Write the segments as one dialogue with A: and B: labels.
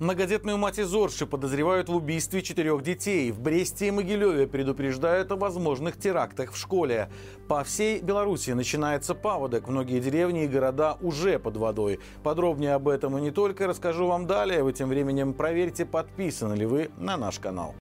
A: Многодетную мать из подозревают в убийстве четырех детей. В Бресте и Могилеве предупреждают о возможных терактах в школе. По всей Беларуси начинается паводок. Многие деревни и города уже под водой. Подробнее об этом и не только расскажу вам далее. Вы тем временем проверьте, подписаны ли вы на наш канал.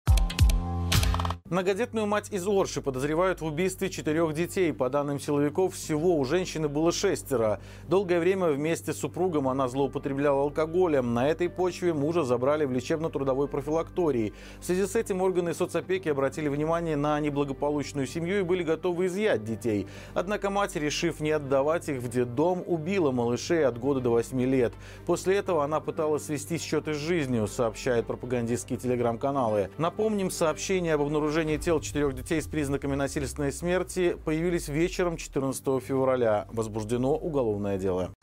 A: Многодетную мать из Орши подозревают в убийстве четырех детей. По данным силовиков, всего у женщины было шестеро. Долгое время вместе с супругом она злоупотребляла алкоголем. На этой почве мужа забрали в лечебно-трудовой профилактории. В связи с этим органы соцопеки обратили внимание на неблагополучную семью и были готовы изъять детей. Однако мать, решив не отдавать их в детдом, убила малышей от года до 8 лет. После этого она пыталась свести счеты с жизнью, сообщают пропагандистские телеграм-каналы. Напомним, сообщение об обнаружении обнаружение тел четырех детей с признаками насильственной смерти появились вечером 14 февраля. Возбуждено уголовное дело.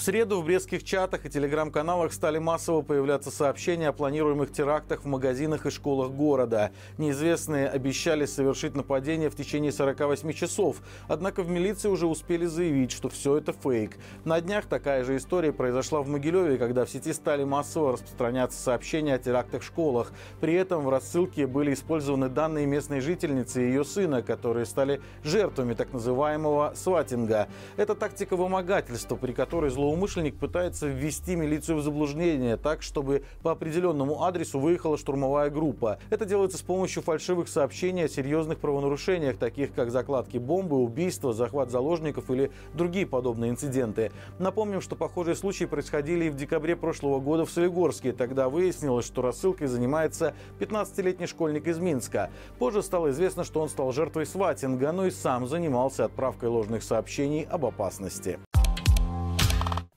A: В среду в брестских чатах и телеграм-каналах стали массово появляться сообщения о планируемых терактах в магазинах и школах города. Неизвестные обещали совершить нападение в течение 48 часов, однако в милиции уже успели заявить, что все это фейк. На днях такая же история произошла в Могилеве, когда в сети стали массово распространяться сообщения о терактах в школах. При этом в рассылке были использованы данные местной жительницы и ее сына, которые стали жертвами так называемого сватинга. Это тактика вымогательства, при которой зло злоумышленник пытается ввести милицию в заблуждение так, чтобы по определенному адресу выехала штурмовая группа. Это делается с помощью фальшивых сообщений о серьезных правонарушениях, таких как закладки бомбы, убийства, захват заложников или другие подобные инциденты. Напомним, что похожие случаи происходили и в декабре прошлого года в Солигорске. Тогда выяснилось, что рассылкой занимается 15-летний школьник из Минска. Позже стало известно, что он стал жертвой сватинга, но и сам занимался отправкой ложных сообщений об опасности.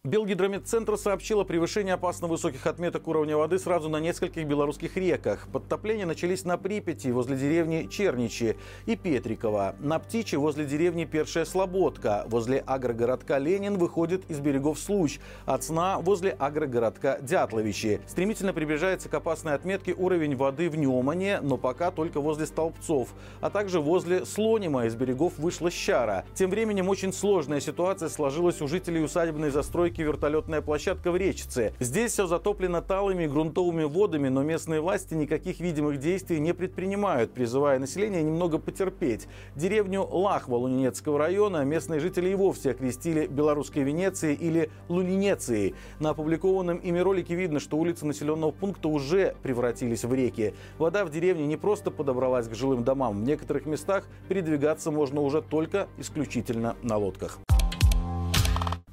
A: Белгидромедцентр сообщил о превышении опасно высоких отметок уровня воды сразу на нескольких белорусских реках. Подтопления начались на Припяти возле деревни Черничи и Петрикова, на Птичи возле деревни Першая Слободка, возле агрогородка Ленин выходит из берегов Случ, от Сна возле агрогородка Дятловичи. Стремительно приближается к опасной отметке уровень воды в Немане, но пока только возле Столбцов, а также возле Слонима из берегов вышла Щара. Тем временем очень сложная ситуация сложилась у жителей усадебной застройки стройки вертолетная площадка в Речице. Здесь все затоплено талыми грунтовыми водами, но местные власти никаких видимых действий не предпринимают, призывая население немного потерпеть. Деревню Лахва Лунинецкого района местные жители и вовсе окрестили белорусской Венецией или Лунинецией. На опубликованном ими ролике видно, что улицы населенного пункта уже превратились в реки. Вода в деревне не просто подобралась к жилым домам. В некоторых местах передвигаться можно уже только исключительно на лодках.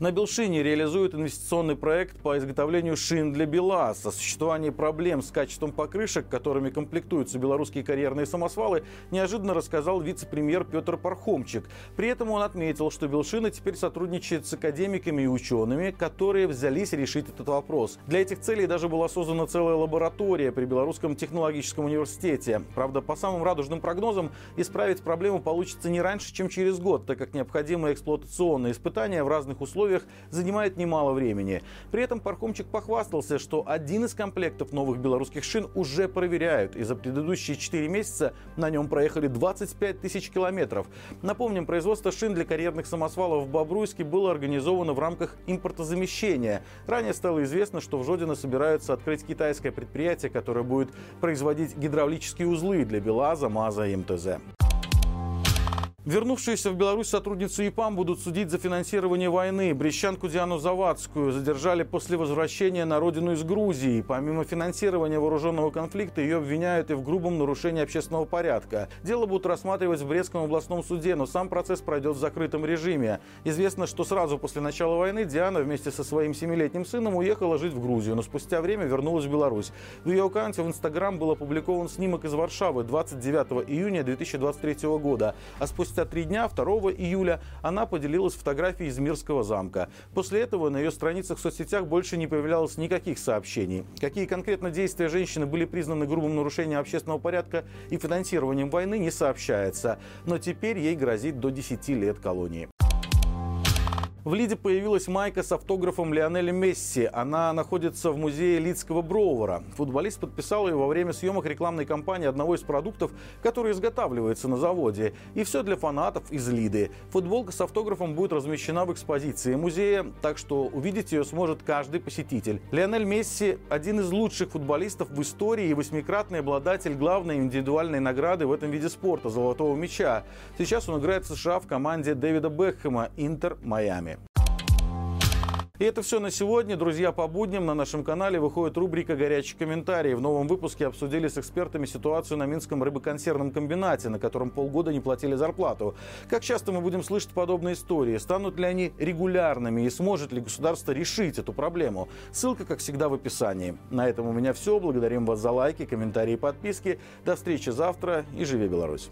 A: На Белшине реализуют инвестиционный проект по изготовлению шин для БелАЗ. О существовании проблем с качеством покрышек, которыми комплектуются белорусские карьерные самосвалы, неожиданно рассказал вице-премьер Петр Пархомчик. При этом он отметил, что Белшина теперь сотрудничает с академиками и учеными, которые взялись решить этот вопрос. Для этих целей даже была создана целая лаборатория при Белорусском технологическом университете. Правда, по самым радужным прогнозам, исправить проблему получится не раньше, чем через год, так как необходимые эксплуатационные испытания в разных условиях условиях занимает немало времени. При этом паркомчик похвастался, что один из комплектов новых белорусских шин уже проверяют, и за предыдущие 4 месяца на нем проехали 25 тысяч километров. Напомним, производство шин для карьерных самосвалов в Бобруйске было организовано в рамках импортозамещения. Ранее стало известно, что в Жодино собираются открыть китайское предприятие, которое будет производить гидравлические узлы для БелАЗа, МАЗа и МТЗ. Вернувшиеся в Беларусь сотрудницу ИПАМ будут судить за финансирование войны. Брещанку Диану Завадскую задержали после возвращения на родину из Грузии. Помимо финансирования вооруженного конфликта, ее обвиняют и в грубом нарушении общественного порядка. Дело будут рассматривать в Брестском областном суде, но сам процесс пройдет в закрытом режиме. Известно, что сразу после начала войны Диана вместе со своим семилетним сыном уехала жить в Грузию, но спустя время вернулась в Беларусь. В ее аккаунте в Инстаграм был опубликован снимок из Варшавы 29 июня 2023 года, а спустя спустя три дня, 2 июля, она поделилась фотографией из Мирского замка. После этого на ее страницах в соцсетях больше не появлялось никаких сообщений. Какие конкретно действия женщины были признаны грубым нарушением общественного порядка и финансированием войны, не сообщается. Но теперь ей грозит до 10 лет колонии. В Лиде появилась майка с автографом Лионеля Месси. Она находится в музее Лидского Броувера. Футболист подписал ее во время съемок рекламной кампании одного из продуктов, который изготавливается на заводе. И все для фанатов из Лиды. Футболка с автографом будет размещена в экспозиции музея, так что увидеть ее сможет каждый посетитель. Лионель Месси – один из лучших футболистов в истории и восьмикратный обладатель главной индивидуальной награды в этом виде спорта – золотого мяча. Сейчас он играет в США в команде Дэвида Бекхэма «Интер Майами». И это все на сегодня. Друзья, по будням на нашем канале выходит рубрика «Горячие комментарии». В новом выпуске обсудили с экспертами ситуацию на Минском рыбоконсервном комбинате, на котором полгода не платили зарплату. Как часто мы будем слышать подобные истории? Станут ли они регулярными и сможет ли государство решить эту проблему? Ссылка, как всегда, в описании. На этом у меня все. Благодарим вас за лайки, комментарии и подписки. До встречи завтра и живи Беларусь!